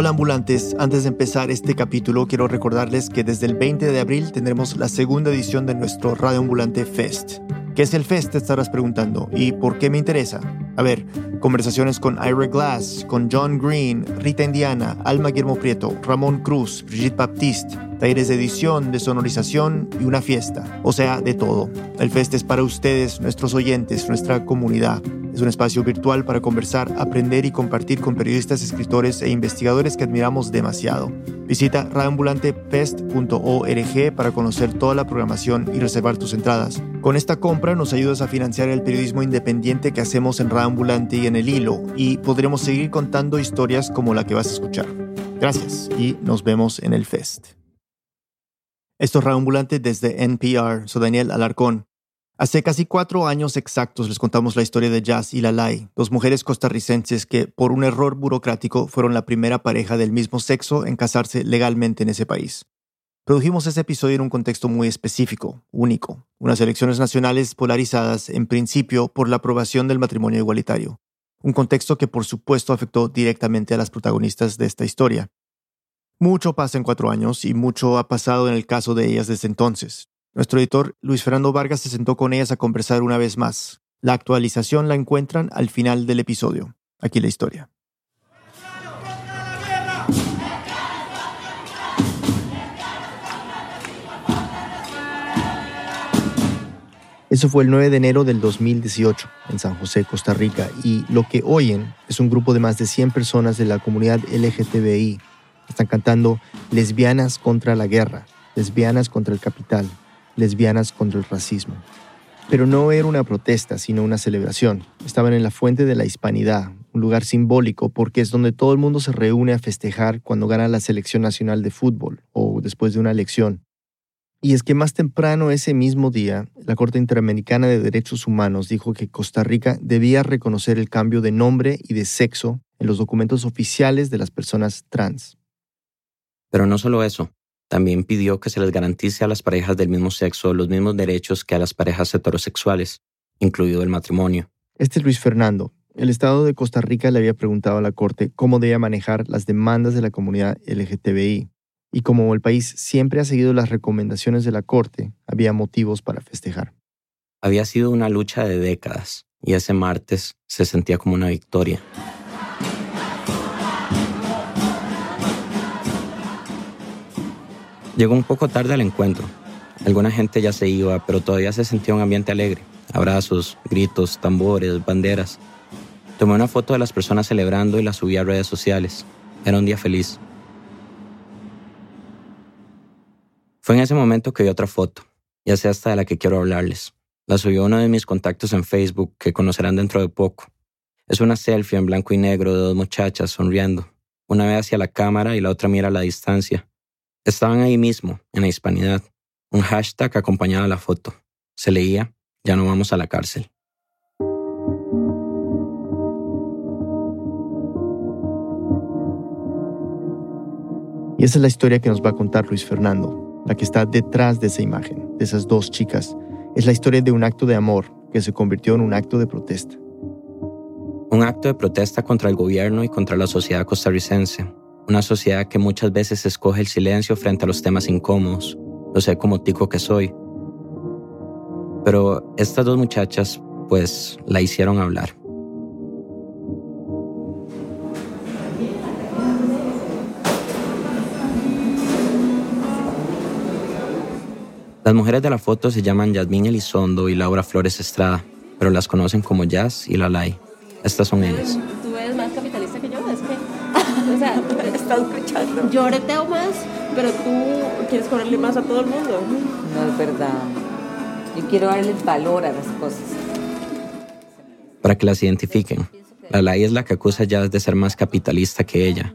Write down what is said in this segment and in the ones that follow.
Hola ambulantes, antes de empezar este capítulo quiero recordarles que desde el 20 de abril tendremos la segunda edición de nuestro Radio Ambulante Fest. ¿Qué es el Fest? Te estarás preguntando. ¿Y por qué me interesa? A ver, conversaciones con Ira Glass, con John Green, Rita Indiana, Alma Guillermo Prieto, Ramón Cruz, Brigitte Baptiste, talleres de edición, de sonorización y una fiesta. O sea, de todo. El Fest es para ustedes, nuestros oyentes, nuestra comunidad. Es un espacio virtual para conversar, aprender y compartir con periodistas, escritores e investigadores que admiramos demasiado. Visita radioambulantefest.org para conocer toda la programación y reservar tus entradas. Con esta compra nos ayudas a financiar el periodismo independiente que hacemos en Radioambulante y en El Hilo y podremos seguir contando historias como la que vas a escuchar. Gracias y nos vemos en el Fest. Esto es Radioambulante desde NPR. Soy Daniel Alarcón. Hace casi cuatro años exactos les contamos la historia de Jazz y Lalai, dos mujeres costarricenses que, por un error burocrático, fueron la primera pareja del mismo sexo en casarse legalmente en ese país. Produjimos ese episodio en un contexto muy específico, único, unas elecciones nacionales polarizadas en principio por la aprobación del matrimonio igualitario, un contexto que por supuesto afectó directamente a las protagonistas de esta historia. Mucho pasa en cuatro años y mucho ha pasado en el caso de ellas desde entonces. Nuestro editor Luis Fernando Vargas se sentó con ellas a conversar una vez más. La actualización la encuentran al final del episodio. Aquí la historia. Eso fue el 9 de enero del 2018 en San José, Costa Rica, y lo que oyen es un grupo de más de 100 personas de la comunidad LGTBI. Están cantando Lesbianas contra la guerra, lesbianas contra el capital, lesbianas contra el racismo. Pero no era una protesta, sino una celebración. Estaban en la Fuente de la Hispanidad, un lugar simbólico porque es donde todo el mundo se reúne a festejar cuando gana la selección nacional de fútbol o después de una elección. Y es que más temprano ese mismo día, la Corte Interamericana de Derechos Humanos dijo que Costa Rica debía reconocer el cambio de nombre y de sexo en los documentos oficiales de las personas trans. Pero no solo eso, también pidió que se les garantice a las parejas del mismo sexo los mismos derechos que a las parejas heterosexuales, incluido el matrimonio. Este es Luis Fernando. El Estado de Costa Rica le había preguntado a la Corte cómo debía manejar las demandas de la comunidad LGTBI. Y como el país siempre ha seguido las recomendaciones de la Corte, había motivos para festejar. Había sido una lucha de décadas y ese martes se sentía como una victoria. Llegó un poco tarde al encuentro. Alguna gente ya se iba, pero todavía se sentía un ambiente alegre. Abrazos, gritos, tambores, banderas. Tomé una foto de las personas celebrando y la subí a redes sociales. Era un día feliz. Fue en ese momento que vi otra foto, ya sea hasta de la que quiero hablarles. La subió uno de mis contactos en Facebook que conocerán dentro de poco. Es una selfie en blanco y negro de dos muchachas sonriendo. Una ve hacia la cámara y la otra mira a la distancia. Estaban ahí mismo, en la hispanidad. Un hashtag acompañaba la foto. Se leía, ya no vamos a la cárcel. Y esa es la historia que nos va a contar Luis Fernando, la que está detrás de esa imagen, de esas dos chicas. Es la historia de un acto de amor que se convirtió en un acto de protesta. Un acto de protesta contra el gobierno y contra la sociedad costarricense, una sociedad que muchas veces escoge el silencio frente a los temas incómodos. Lo sé como tico que soy. Pero estas dos muchachas, pues, la hicieron hablar. Las mujeres de la foto se llaman Yasmín Elizondo y Laura Flores Estrada, pero las conocen como Jazz y Lalai. Estas son ellas. Yo areteo más, pero tú quieres cobrarle más a todo el mundo. No es verdad. Yo quiero darle valor a las cosas. Para que las identifiquen, Lalai es la que acusa a Jazz de ser más capitalista que ella.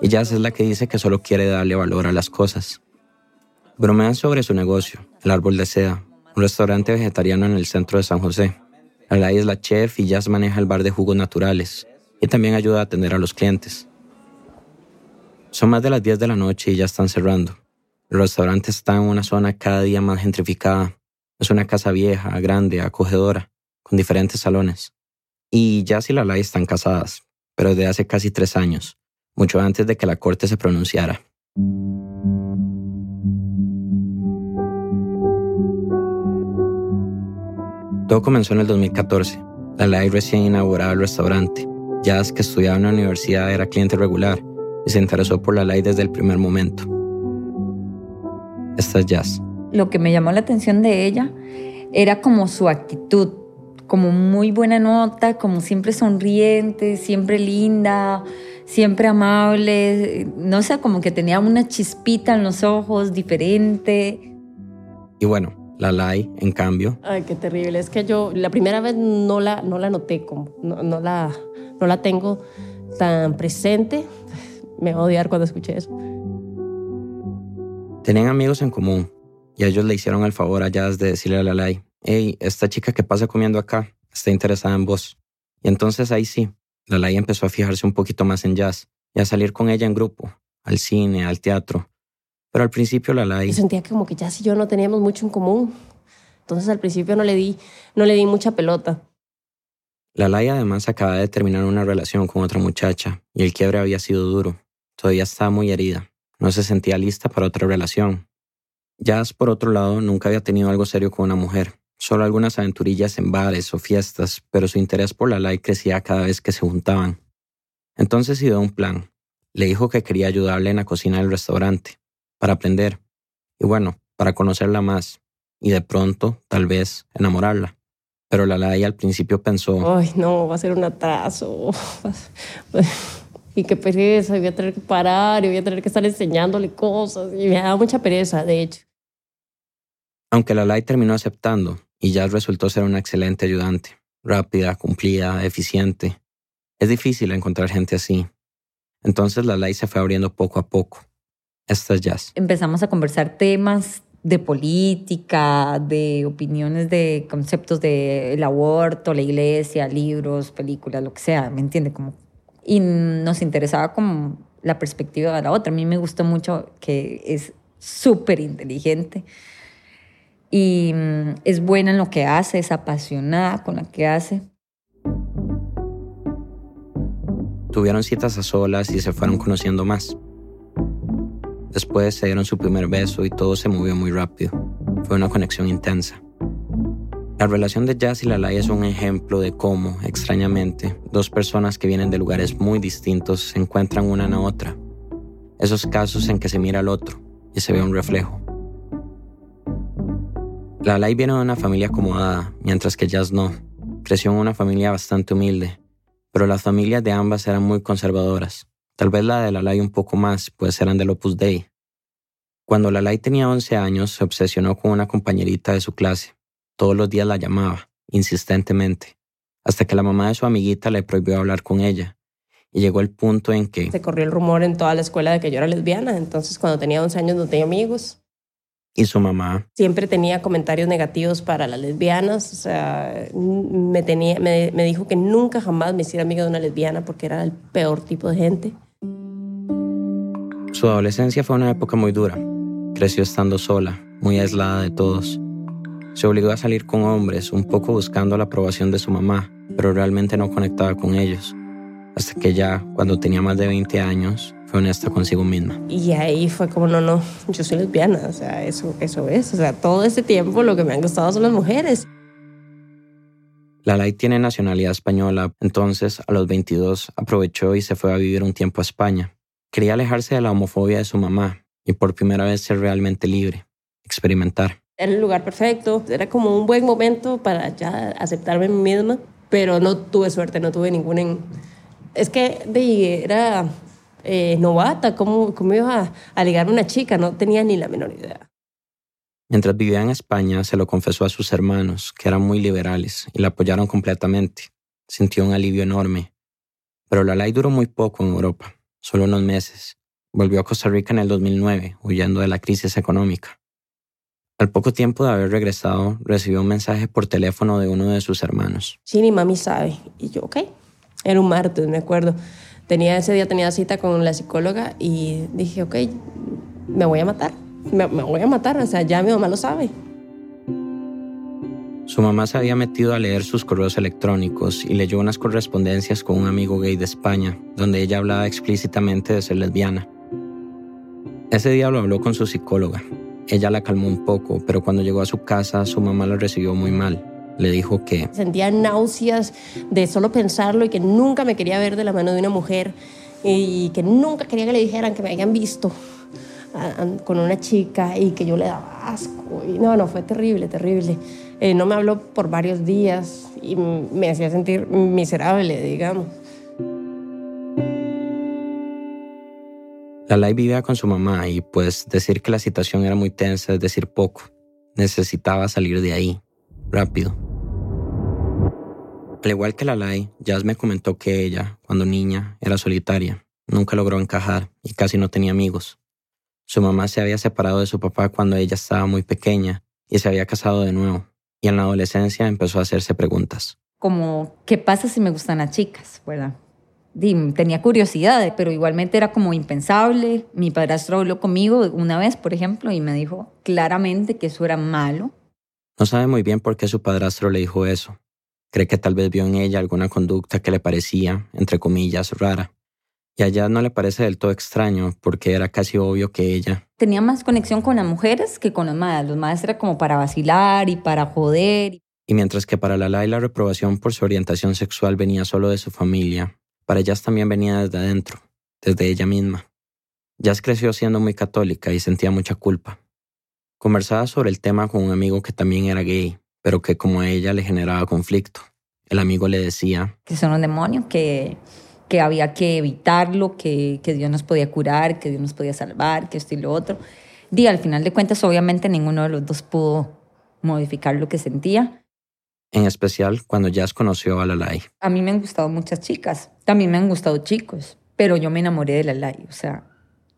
Y Jazz es la que dice que solo quiere darle valor a las cosas. Bromean sobre su negocio, el árbol de seda, un restaurante vegetariano en el centro de San José. Lalai es la chef y Jazz maneja el bar de jugos naturales y también ayuda a atender a los clientes. Son más de las 10 de la noche y ya están cerrando. El restaurante está en una zona cada día más gentrificada. Es una casa vieja, grande, acogedora, con diferentes salones. Y Jazz y Lalai están casadas, pero desde hace casi tres años. mucho antes de que la corte se pronunciara. Todo comenzó en el 2014. La Lai recién inauguraba el restaurante. Jazz, que estudiaba en la universidad, era cliente regular y se interesó por la Lai desde el primer momento. Esta es Jazz. Lo que me llamó la atención de ella era como su actitud, como muy buena nota, como siempre sonriente, siempre linda, siempre amable, no sé, como que tenía una chispita en los ojos diferente. Y bueno, la Lai, en cambio. Ay, qué terrible. Es que yo la primera vez no la, no la noté, como, no, la, no la tengo tan presente. Me voy a odiar cuando escuché eso. Tenían amigos en común y ellos le hicieron el favor a Jazz de decirle a la Lai, hey, esta chica que pasa comiendo acá está interesada en vos. Y entonces ahí sí, la Lai empezó a fijarse un poquito más en Jazz y a salir con ella en grupo, al cine, al teatro, pero al principio la Lai... Yo sentía como que ya si yo no teníamos mucho en común. Entonces al principio no le di, no le di mucha pelota. La además acaba de terminar una relación con otra muchacha y el quiebre había sido duro. Todavía estaba muy herida. No se sentía lista para otra relación. Jazz, por otro lado, nunca había tenido algo serio con una mujer. Solo algunas aventurillas en bares o fiestas, pero su interés por la crecía cada vez que se juntaban. Entonces ideó un plan. Le dijo que quería ayudarle en la cocina del restaurante para aprender y bueno, para conocerla más y de pronto, tal vez, enamorarla. Pero la Lai al principio pensó... Ay, no, va a ser un atraso. y qué pereza, voy a tener que parar y voy a tener que estar enseñándole cosas. Y me da mucha pereza, de hecho. Aunque la Lai terminó aceptando y ya resultó ser una excelente ayudante, rápida, cumplida, eficiente. Es difícil encontrar gente así. Entonces la Lai se fue abriendo poco a poco estas jazz. Empezamos a conversar temas de política, de opiniones de conceptos del aborto, la iglesia, libros, películas, lo que sea, ¿me entiende? Como, y nos interesaba como la perspectiva de la otra. A mí me gustó mucho que es súper inteligente y mm, es buena en lo que hace, es apasionada con lo que hace. Tuvieron citas a solas y se fueron conociendo más. Después se dieron su primer beso y todo se movió muy rápido. Fue una conexión intensa. La relación de Jazz y Lalai es un ejemplo de cómo, extrañamente, dos personas que vienen de lugares muy distintos se encuentran una en la otra. Esos casos en que se mira al otro y se ve un reflejo. Lalai viene de una familia acomodada, mientras que Jazz no. Creció en una familia bastante humilde, pero las familias de ambas eran muy conservadoras. Tal vez la de Lalai un poco más, pues eran del Opus Dei. Cuando Lalai tenía 11 años, se obsesionó con una compañerita de su clase. Todos los días la llamaba, insistentemente, hasta que la mamá de su amiguita le prohibió hablar con ella. Y llegó el punto en que... Se corrió el rumor en toda la escuela de que yo era lesbiana, entonces cuando tenía 11 años no tenía amigos. ¿Y su mamá? Siempre tenía comentarios negativos para las lesbianas, o sea, me, tenía, me, me dijo que nunca jamás me hiciera amiga de una lesbiana porque era el peor tipo de gente. Su adolescencia fue una época muy dura. Creció estando sola, muy aislada de todos. Se obligó a salir con hombres, un poco buscando la aprobación de su mamá, pero realmente no conectaba con ellos. Hasta que ya, cuando tenía más de 20 años, fue honesta consigo misma. Y ahí fue como, no, no, yo soy lesbiana, o sea, eso, eso es. O sea, todo este tiempo lo que me han gustado son las mujeres. Lalai tiene nacionalidad española, entonces a los 22 aprovechó y se fue a vivir un tiempo a España. Quería alejarse de la homofobia de su mamá y por primera vez ser realmente libre, experimentar. Era el lugar perfecto, era como un buen momento para ya aceptarme a mí misma, pero no tuve suerte, no tuve ninguna... Es que de, era eh, novata, ¿cómo, cómo iba a, ligarme a una chica? No tenía ni la menor idea. Mientras vivía en España, se lo confesó a sus hermanos, que eran muy liberales, y la apoyaron completamente. Sintió un alivio enorme. Pero la ley duró muy poco en Europa solo unos meses. Volvió a Costa Rica en el 2009, huyendo de la crisis económica. Al poco tiempo de haber regresado, recibió un mensaje por teléfono de uno de sus hermanos. Sí, mami sabe. Y yo, ok. Era un martes, me acuerdo. Tenía, ese día tenía cita con la psicóloga y dije, ok, me voy a matar. Me, me voy a matar, o sea, ya mi mamá lo sabe. Su mamá se había metido a leer sus correos electrónicos y leyó unas correspondencias con un amigo gay de España, donde ella hablaba explícitamente de ser lesbiana. Ese día lo habló con su psicóloga. Ella la calmó un poco, pero cuando llegó a su casa su mamá lo recibió muy mal. Le dijo que... Sentía náuseas de solo pensarlo y que nunca me quería ver de la mano de una mujer y que nunca quería que le dijeran que me habían visto con una chica y que yo le daba asco. Y no, no, fue terrible, terrible. Eh, no me habló por varios días y me hacía sentir miserable, digamos. Lalai vivía con su mamá y pues decir que la situación era muy tensa es decir poco. Necesitaba salir de ahí, rápido. Al igual que Lalai, Jazz me comentó que ella, cuando niña, era solitaria, nunca logró encajar y casi no tenía amigos. Su mamá se había separado de su papá cuando ella estaba muy pequeña y se había casado de nuevo y en la adolescencia empezó a hacerse preguntas. Como, ¿qué pasa si me gustan las chicas? ¿Verdad? tenía curiosidad, pero igualmente era como impensable. Mi padrastro habló conmigo una vez, por ejemplo, y me dijo claramente que eso era malo. No sabe muy bien por qué su padrastro le dijo eso. Cree que tal vez vio en ella alguna conducta que le parecía, entre comillas, rara. Y allá no le parece del todo extraño, porque era casi obvio que ella... Tenía más conexión con las mujeres que con las madres. Los madres era como para vacilar y para joder. Y mientras que para Lala la reprobación por su orientación sexual venía solo de su familia, para Jazz también venía desde adentro, desde ella misma. Jazz creció siendo muy católica y sentía mucha culpa. Conversaba sobre el tema con un amigo que también era gay, pero que como a ella le generaba conflicto. El amigo le decía... Que son un demonio, que que había que evitarlo, que, que, Dios nos podía curar, que Dios nos podía salvar, que esto y lo otro. Y al final de cuentas, obviamente ninguno de los dos pudo modificar lo que sentía. En especial cuando Jazz conoció a Lalai. A mí me han gustado muchas chicas, también me han gustado chicos, pero yo me enamoré de Lalai, o sea,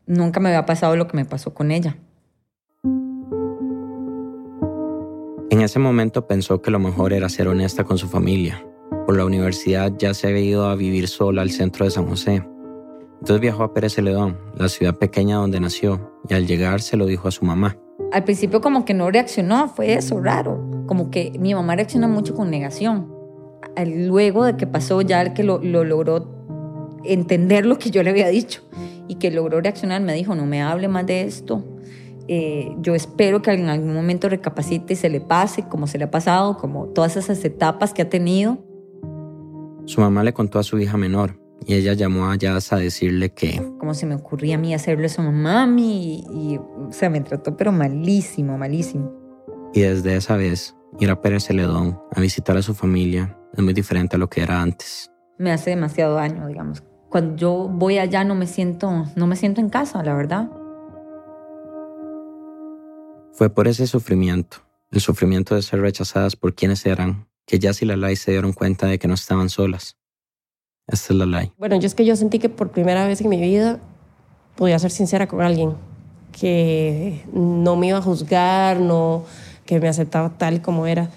nunca me había pasado lo que me pasó con ella. En ese momento pensó que lo mejor era ser honesta con su familia, por la universidad ya se había ido a vivir sola al centro de San José. Entonces viajó a Pérez Celedón, la ciudad pequeña donde nació, y al llegar se lo dijo a su mamá. Al principio como que no reaccionó, fue eso raro, como que mi mamá reacciona mucho con negación. Luego de que pasó ya que lo, logró entender lo que yo le había dicho y que logró reaccionar, me dijo, no me hable más de esto, eh, yo espero que en algún momento recapacite y se le pase como se le ha pasado, como todas esas etapas que ha tenido. Su mamá le contó a su hija menor y ella llamó a Jazz a decirle que... Como se me ocurría a mí hacerle eso a mami y, o sea, me trató pero malísimo, malísimo. Y desde esa vez, ir a Pérez Celedón a visitar a su familia es muy diferente a lo que era antes. Me hace demasiado daño, digamos. Cuando yo voy allá no me siento, no me siento en casa, la verdad. Fue por ese sufrimiento, el sufrimiento de ser rechazadas por quienes eran, que Jazz y Lalai se dieron cuenta de que no estaban solas. Esta es Lalai. Bueno, yo es que yo sentí que por primera vez en mi vida podía ser sincera con alguien, que no me iba a juzgar, no, que me aceptaba tal como era.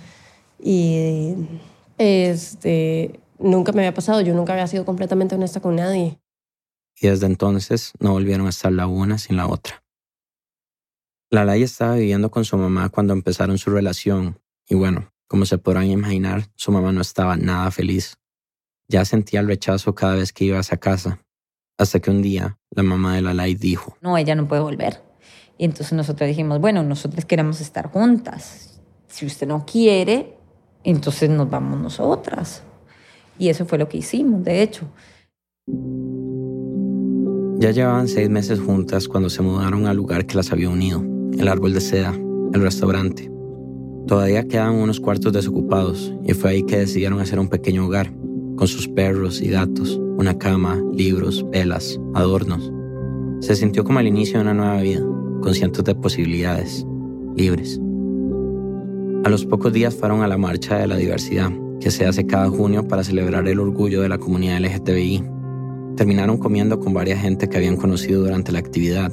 Y este, nunca me había pasado, yo nunca había sido completamente honesta con nadie. Y desde entonces no volvieron a estar la una sin la otra. Lalai estaba viviendo con su mamá cuando empezaron su relación y bueno, como se podrán imaginar, su mamá no estaba nada feliz. Ya sentía el rechazo cada vez que iba a casa, hasta que un día la mamá de Lalai dijo, no, ella no puede volver. Y entonces nosotros dijimos, bueno, nosotros queremos estar juntas. Si usted no quiere, entonces nos vamos nosotras. Y eso fue lo que hicimos, de hecho. Ya llevaban seis meses juntas cuando se mudaron al lugar que las había unido, el árbol de seda, el restaurante. Todavía quedaban unos cuartos desocupados y fue ahí que decidieron hacer un pequeño hogar, con sus perros y gatos, una cama, libros, velas, adornos. Se sintió como el inicio de una nueva vida, con cientos de posibilidades, libres. A los pocos días fueron a la Marcha de la Diversidad, que se hace cada junio para celebrar el orgullo de la comunidad LGTBI. Terminaron comiendo con varias gente que habían conocido durante la actividad,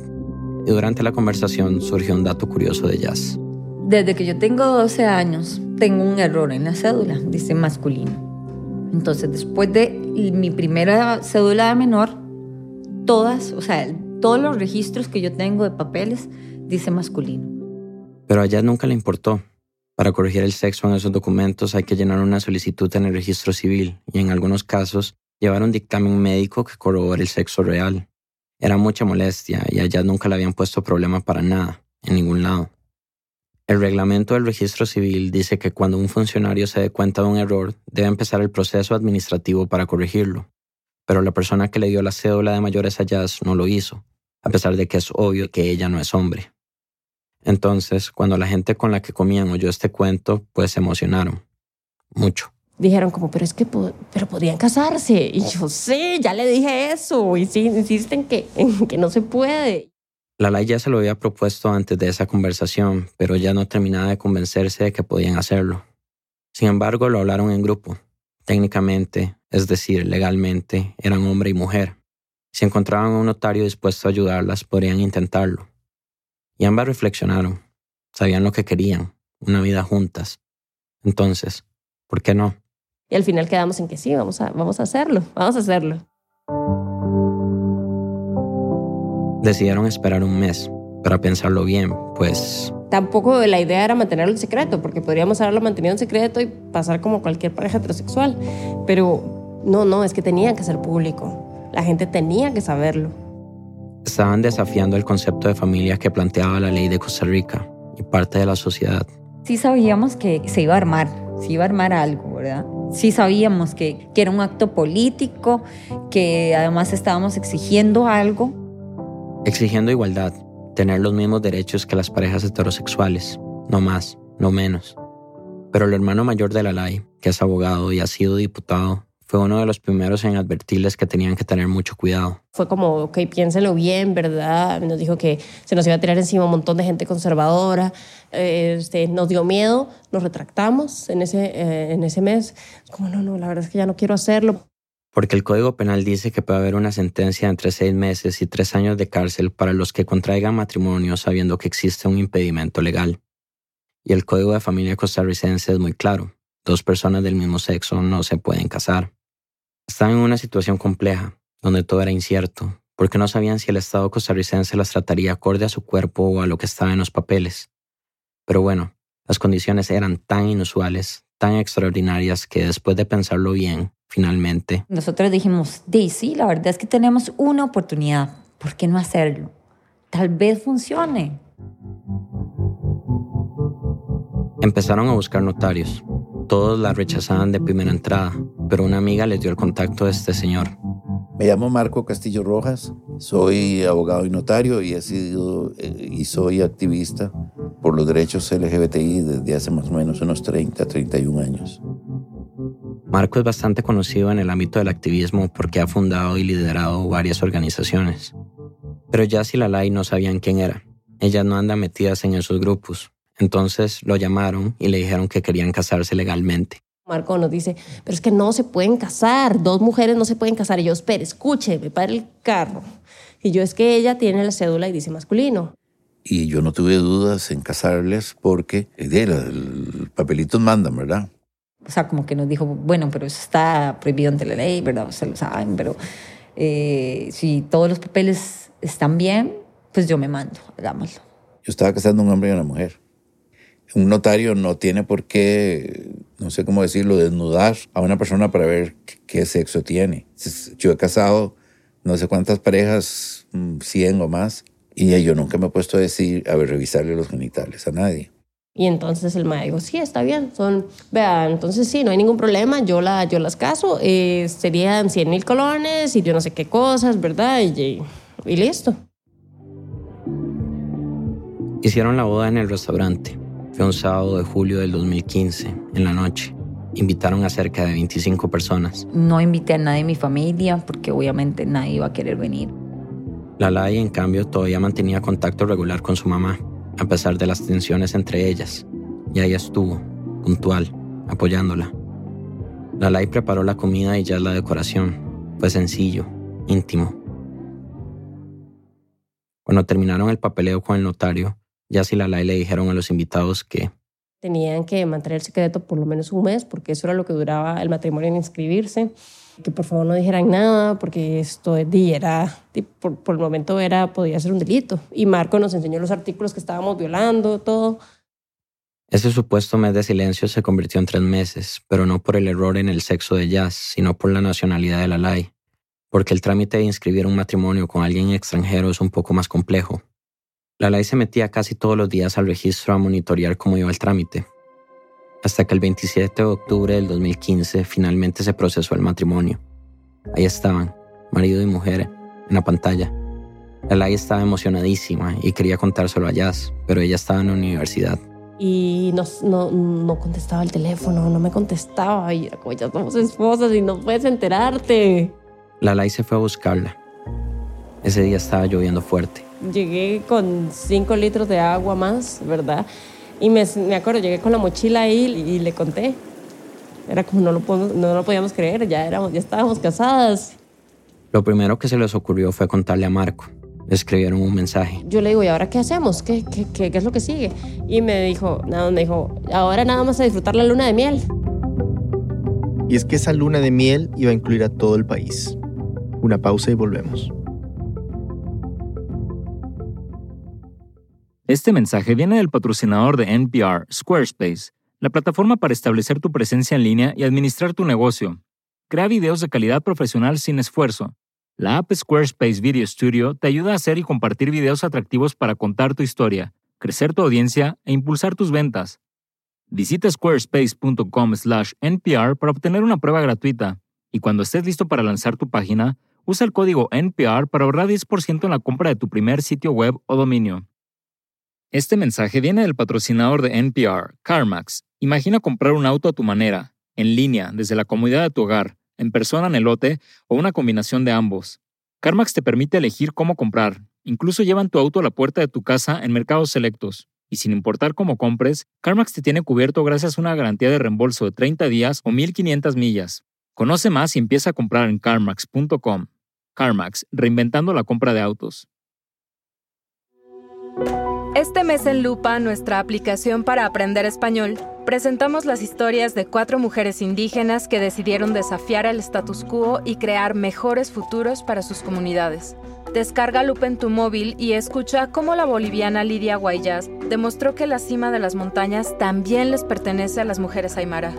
y durante la conversación surgió un dato curioso de Jazz. Desde que yo tengo 12 años, tengo un error en la cédula, dice masculino. Entonces, después de mi primera cédula de menor, todas, o sea, todos los registros que yo tengo de papeles, dice masculino. Pero a ella nunca le importó. Para corregir el sexo en esos documentos hay que llenar una solicitud en el registro civil y en algunos casos llevar un dictamen médico que corrobore el sexo real. Era mucha molestia y allá nunca le habían puesto problema para nada, en ningún lado. El reglamento del registro civil dice que cuando un funcionario se dé cuenta de un error, debe empezar el proceso administrativo para corregirlo. Pero la persona que le dio la cédula de mayores a Jazz no lo hizo, a pesar de que es obvio que ella no es hombre. Entonces, cuando la gente con la que comían oyó este cuento, pues se emocionaron. Mucho. Dijeron como, pero es que pero casarse. Y yo, sé, ya le dije eso. Y sí, insisten que, que no se puede. La ley ya se lo había propuesto antes de esa conversación, pero ya no terminaba de convencerse de que podían hacerlo. Sin embargo, lo hablaron en grupo. Técnicamente, es decir, legalmente, eran hombre y mujer. Si encontraban a un notario dispuesto a ayudarlas, podrían intentarlo. Y ambas reflexionaron. Sabían lo que querían, una vida juntas. Entonces, ¿por qué no? Y al final quedamos en que sí, vamos a, vamos a hacerlo, vamos a hacerlo. Decidieron esperar un mes para pensarlo bien, pues... Tampoco la idea era mantenerlo en secreto, porque podríamos haberlo mantenido en secreto y pasar como cualquier pareja heterosexual. Pero no, no, es que tenía que ser público. La gente tenía que saberlo. Estaban desafiando el concepto de familia que planteaba la ley de Costa Rica y parte de la sociedad. Sí sabíamos que se iba a armar, se iba a armar algo, ¿verdad? Sí sabíamos que, era un acto político, que además estábamos exigiendo algo exigiendo igualdad, tener los mismos derechos que las parejas heterosexuales, no más, no menos. Pero el hermano mayor de Lalai, que es abogado y ha sido diputado, fue uno de los primeros en advertirles que tenían que tener mucho cuidado. Fue como, ok, piénsenlo bien, ¿verdad? Nos dijo que se nos iba a tirar encima un montón de gente conservadora, este, nos dio miedo, nos retractamos en ese, eh, en ese mes. Como, no, no, la verdad es que ya no quiero hacerlo porque el Código Penal dice que puede haber una sentencia entre seis meses y tres años de cárcel para los que contraigan matrimonio sabiendo que existe un impedimento legal. Y el Código de Familia costarricense es muy claro. Dos personas del mismo sexo no se pueden casar. Estaban en una situación compleja, donde todo era incierto, porque no sabían si el Estado costarricense las trataría acorde a su cuerpo o a lo que estaba en los papeles. Pero bueno, las condiciones eran tan inusuales, tan extraordinarias, que después de pensarlo bien, finalmente. Nosotros dijimos, sí, la verdad es que tenemos una oportunidad, ¿por qué no hacerlo? Tal vez funcione. Empezaron a buscar notarios. Todos la rechazaban de primera entrada, pero una amiga les dio el contacto de este señor. Me llamo Marco Castillo Rojas, soy abogado y notario y he sido eh, y soy activista por los derechos LGBTI desde hace más o menos unos 30, 31 años. Marco es bastante conocido en el ámbito del activismo porque ha fundado y liderado varias organizaciones. Pero Jazz y Lalai no sabían quién era. Ellas no andan metidas en esos grupos. Entonces lo llamaron y le dijeron que querían casarse legalmente. Marco nos dice, pero es que no se pueden casar, dos mujeres no se pueden casar. Y yo, espere, escuche, me para el carro. Y yo, es que ella tiene la cédula y dice masculino. Y yo no tuve dudas en casarles porque eh, el papelitos mandan, ¿verdad? o sea, como que nos dijo, bueno, pero eso está prohibido ante la ley, ¿verdad? Se lo saben, pero eh, si todos los papeles están bien, pues yo me mando, hagámoslo. Yo estaba casando un hombre y una mujer. Un notario no tiene por qué, no sé cómo decirlo, desnudar a una persona para ver qué sexo tiene. Yo he casado no sé cuántas parejas, 100 o más, y yo nunca me he puesto a decir, a ver, revisarle los genitales a nadie. Y entonces el maestro dijo, sí, está bien, son, vea, entonces sí, no hay ningún problema, yo, la, yo las caso, eh, serían 100 mil colones y yo no sé qué cosas, ¿verdad? Y, y listo. Hicieron la boda en el restaurante. Fue un sábado de julio del 2015, en la noche. Invitaron a cerca de 25 personas. No invité a nadie de mi familia porque obviamente nadie iba a querer venir. La Lai, en cambio, todavía mantenía contacto regular con su mamá a pesar de las tensiones entre ellas, y ahí estuvo, puntual, apoyándola. Lalai preparó la comida y ya la decoración. Fue sencillo, íntimo. Cuando terminaron el papeleo con el notario, Jazz y Lalai le dijeron a los invitados que tenían que mantener el secreto por lo menos un mes, porque eso era lo que duraba el matrimonio en inscribirse que por favor no dijeran nada, porque esto era, por, por, el momento era, podía ser un delito. Y Marco nos enseñó los artículos que estábamos violando, todo. Ese supuesto mes de silencio se convirtió en tres meses, pero no por el error en el sexo de Jazz, sino por la nacionalidad de la ley, porque el trámite de inscribir un matrimonio con alguien extranjero es un poco más complejo. La ley se metía casi todos los días al registro a monitorear cómo iba el trámite, hasta que el 27 de octubre del 2015 finalmente se procesó el matrimonio. Ahí estaban, marido y mujer, en la pantalla. La ley estaba emocionadísima y quería contárselo a Jazz, pero ella estaba en la universidad y no, no, no, contestaba el teléfono, no me contestaba y era como ya somos esposas y no puedes enterarte. La Lai se fue a buscarla. Ese día estaba lloviendo fuerte. Llegué con cinco litros de agua más, ¿verdad? Y me, me acuerdo, llegué con la mochila ahí y, le conté. Era como no lo, no lo podíamos creer, ya, éramos, ya estábamos casadas. Lo primero que se les ocurrió fue contarle a Marco, escribieron un mensaje. Yo le digo, ¿y ahora qué hacemos? ¿Qué, qué, qué, es lo que sigue? Y me dijo, nada, me dijo, ahora nada más a disfrutar la luna de miel. Y es que esa luna de miel iba a incluir a todo el país. Una pausa y volvemos. Este mensaje viene del patrocinador de NPR, Squarespace, la plataforma para establecer tu presencia en línea y administrar tu negocio. Crea videos de calidad profesional sin esfuerzo la app Squarespace Video Studio te ayuda a hacer y compartir videos atractivos para contar tu historia, crecer tu audiencia e impulsar tus ventas. Visita squarespace.com/npr para obtener una prueba gratuita y cuando estés listo para lanzar tu página, usa el código NPR para ahorrar 10% en la compra de tu primer sitio web o dominio. Este mensaje viene del patrocinador de NPR, CarMax. Imagina comprar un auto a tu manera, en línea, desde la comodidad de tu hogar en persona en el lote o una combinación de ambos. CarMax te permite elegir cómo comprar. Incluso llevan tu auto a la puerta de tu casa en mercados selectos. Y sin importar cómo compres, CarMax te tiene cubierto gracias a una garantía de reembolso de 30 días o 1500 millas. Conoce más y empieza a comprar en carmax.com. CarMax, reinventando la compra de autos. Este mes en Lupa, nuestra aplicación para aprender español, presentamos las historias de cuatro mujeres indígenas que decidieron desafiar el status quo y crear mejores futuros para sus comunidades. Descarga Lupa en tu móvil y escucha cómo la boliviana Lidia Guayas demostró que la cima de las montañas también les pertenece a las mujeres aymara.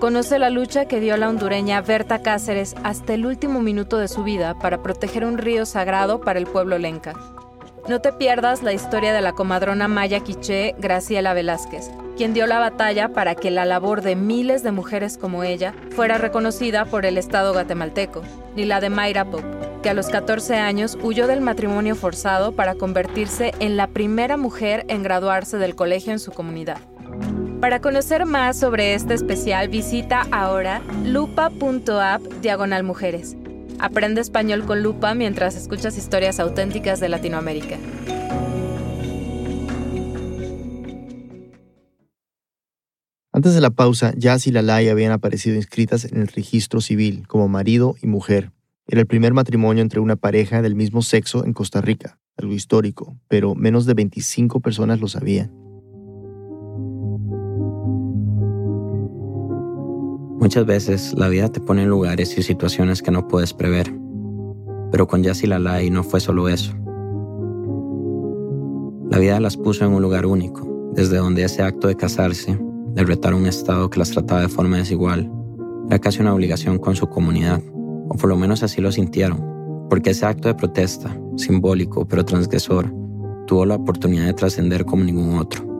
Conoce la lucha que dio la hondureña Berta Cáceres hasta el último minuto de su vida para proteger un río sagrado para el pueblo lenca. No te pierdas la historia de la comadrona maya quiché Graciela Velázquez, quien dio la batalla para que la labor de miles de mujeres como ella fuera reconocida por el Estado guatemalteco, ni la de Mayra Pop, que a los 14 años huyó del matrimonio forzado para convertirse en la primera mujer en graduarse del colegio en su comunidad. Para conocer más sobre este especial, visita ahora lupa.app diagonal mujeres Aprende español con lupa mientras escuchas historias auténticas de Latinoamérica. Antes de la pausa, Jazz y Lalai habían aparecido inscritas en el registro civil como marido y mujer. Era el primer matrimonio entre una pareja del mismo sexo en Costa Rica, algo histórico, pero menos de 25 personas lo sabían. Muchas veces la vida te pone en lugares y situaciones que no puedes prever, pero con Yassi Lalai no fue solo eso. La vida las puso en un lugar único, desde donde ese acto de casarse, de retar un Estado que las trataba de forma desigual, era casi una obligación con su comunidad, o por lo menos así lo sintieron, porque ese acto de protesta, simbólico pero transgresor, tuvo la oportunidad de trascender como ningún otro.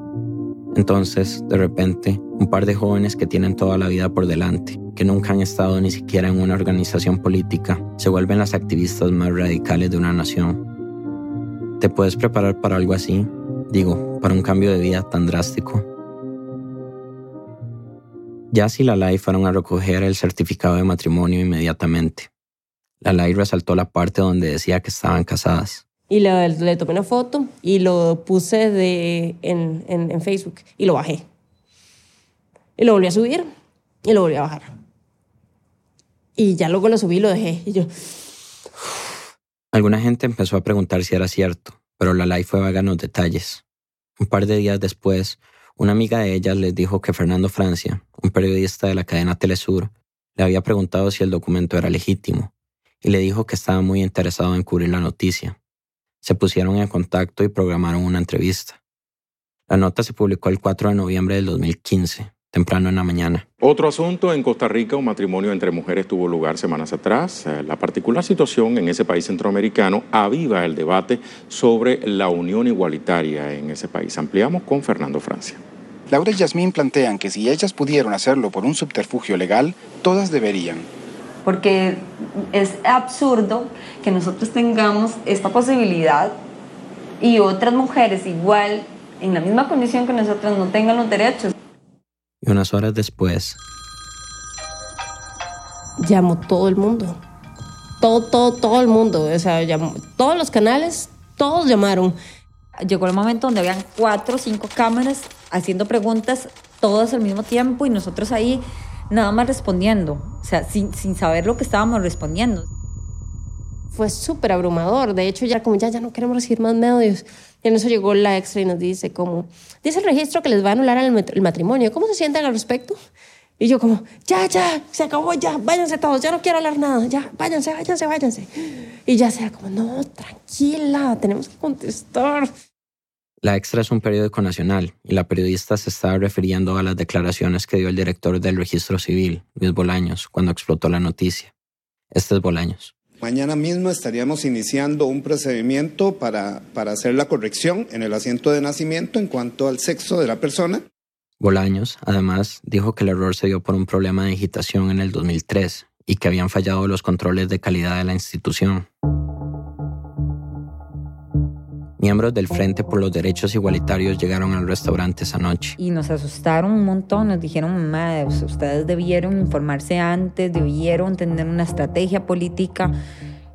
Entonces, de repente, un par de jóvenes que tienen toda la vida por delante, que nunca han estado ni siquiera en una organización política, se vuelven las activistas más radicales de una nación. ¿Te puedes preparar para algo así? Digo, para un cambio de vida tan drástico. Jazz y Lalai fueron a recoger el certificado de matrimonio inmediatamente. Lalai resaltó la parte donde decía que estaban casadas y le, tomé una foto y lo puse de, en, en, Facebook y lo bajé. Y lo volví a subir y lo volví a bajar. Y ya luego lo subí y lo dejé. Y yo... Alguna gente empezó a preguntar si era cierto, pero la live fue vaga en los detalles. Un par de días después, una amiga de ellas les dijo que Fernando Francia, un periodista de la cadena Telesur, le había preguntado si el documento era legítimo, y le dijo que estaba muy interesado en cubrir la noticia se pusieron en contacto y programaron una entrevista. La nota se publicó el 4 de noviembre del 2015, temprano en la mañana. Otro asunto, en Costa Rica un matrimonio entre mujeres tuvo lugar semanas atrás. Eh, la particular situación en ese país centroamericano aviva el debate sobre la unión igualitaria en ese país. Ampliamos con Fernando Francia. Laura y Yasmín plantean que si ellas pudieron hacerlo por un subterfugio legal, todas deberían. Porque es absurdo que nosotros tengamos esta posibilidad y otras mujeres igual, en la misma condición que nosotros, no tengan los derechos. Y unas horas después... Llamó todo el mundo. Todo, todo, todo el mundo. O sea, llamó, todos los canales, todos llamaron. Llegó el momento donde habían cuatro o cinco cámaras haciendo preguntas todas al mismo tiempo y nosotros ahí nada más respondiendo, o sea, sin, sin saber lo que estábamos respondiendo. Fue súper abrumador, de hecho ya como ya, ya no queremos recibir más medios. Y en eso llegó la extra y nos dice como, dice el registro que les va a anular el matrimonio, ¿cómo se sienten al respecto? Y yo como, ya, ya, se acabó, ya, váyanse todos, ya no quiero hablar nada, ya, váyanse, váyanse, váyanse. Y ya sea como, no, tranquila, tenemos que contestar. La Extra es un periódico nacional y la periodista se estaba refiriendo a las declaraciones que dio el director del registro civil, Luis Bolaños, cuando explotó la noticia. Este es Bolaños. Mañana mismo estaríamos iniciando un procedimiento para, para hacer la corrección en el asiento de nacimiento en cuanto al sexo de la persona. Bolaños, además, dijo que el error se dio por un problema de digitación en el 2003 y que habían fallado los controles de calidad de la institución. Miembros del Frente por los Derechos Igualitarios llegaron al restaurante esa noche. Y nos asustaron un montón, nos dijeron, madre, ustedes debieron informarse antes, debieron tener una estrategia política.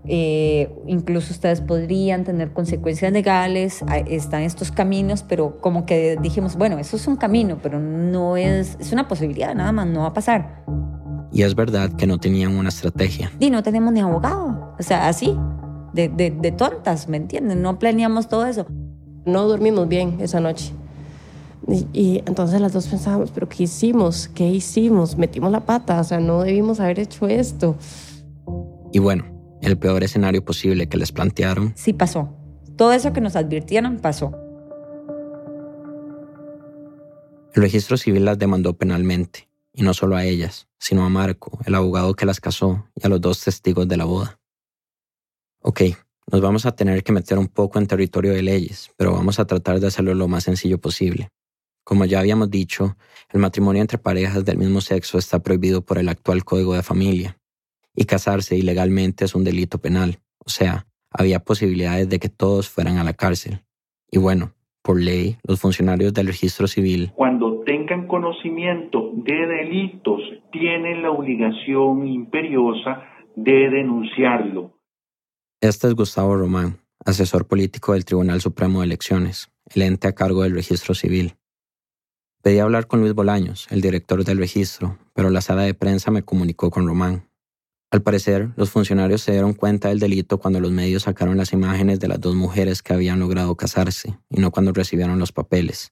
Eh, incluso ustedes podrían tener consecuencias legales, están estos caminos, pero como que dijimos, bueno, eso es un camino, pero no es, es una posibilidad, nada más, no va a pasar. Y es verdad que no tenían una estrategia. Y no tenemos ni abogado, o sea, así, de, tontas, ¿me entienden? No planeamos todo eso. No dormimos bien esa noche. Y, entonces las dos pensábamos, pero ¿qué hicimos? ¿Qué hicimos? Metimos la pata, o sea, no debimos haber hecho esto. Y bueno, el peor escenario posible que les plantearon. Sí pasó. Todo eso que nos advirtieron pasó. El registro civil las demandó penalmente, y no solo a ellas, sino a Marco, el abogado que las casó, y a los dos testigos de la boda. Ok, nos vamos a tener que meter un poco en territorio de leyes, pero vamos a tratar de hacerlo lo más sencillo posible. Como ya habíamos dicho, el matrimonio entre parejas del mismo sexo está prohibido por el actual Código de Familia, y casarse ilegalmente es un delito penal, o sea, había posibilidades de que todos fueran a la cárcel. Y bueno, por ley, los funcionarios del registro civil... Cuando tengan conocimiento de delitos, tienen la obligación imperiosa de denunciarlo este es Gustavo Román, asesor político del Tribunal Supremo de Elecciones, el ente a cargo del registro civil. Pedí hablar con Luis Bolaños, el director del registro, pero la sala de prensa me comunicó con Román. Al parecer, los funcionarios se dieron cuenta del delito cuando los medios sacaron las imágenes de las dos mujeres que habían logrado casarse, y no cuando recibieron los papeles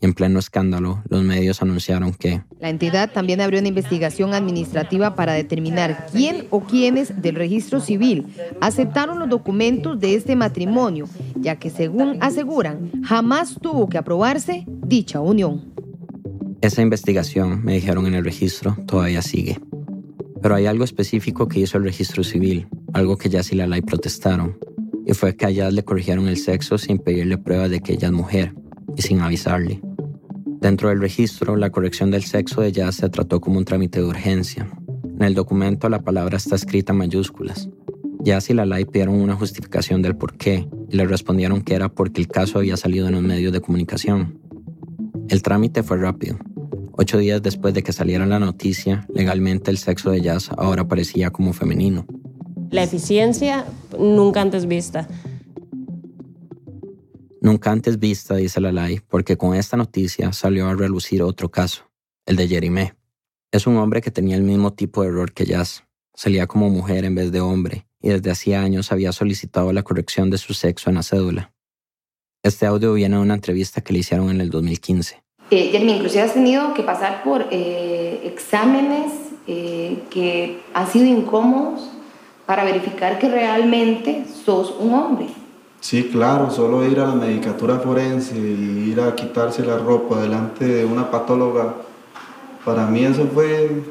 y en pleno escándalo, los medios anunciaron que la entidad también abrió una investigación administrativa para determinar quién o quiénes del registro civil aceptaron los documentos de este matrimonio, ya que según aseguran, jamás tuvo que aprobarse dicha unión. Esa investigación, me dijeron en el registro, todavía sigue. Pero hay algo específico que hizo el registro civil, algo que Jazz y la ley protestaron, y fue que a le corrigieron el sexo sin pedirle pruebas de que ella es mujer y sin avisarle. Dentro del registro, la corrección del sexo de Jazz se trató como un trámite de urgencia. En el documento la palabra está escrita en mayúsculas. Jazz y Lalai pidieron una justificación del por qué y le respondieron que era porque el caso había salido en los medios de comunicación. El trámite fue rápido. Ocho días después de que saliera la noticia, legalmente el sexo de Jazz ahora parecía como femenino. La eficiencia nunca antes vista nunca antes vista, dice la ley, porque con esta noticia salió a relucir otro caso, el de Jerime. Es un hombre que tenía el mismo tipo de error que Jazz. Salía como mujer en vez de hombre y desde hacía años había solicitado la corrección de su sexo en la cédula. Este audio viene de una entrevista que le hicieron en el 2015. Eh, inclusive has tenido que pasar por eh, exámenes eh, que han sido incómodos para verificar que realmente sos un hombre Sí, claro, solo ir a la medicatura forense y ir a quitarse la ropa delante de una patóloga, para mí eso fue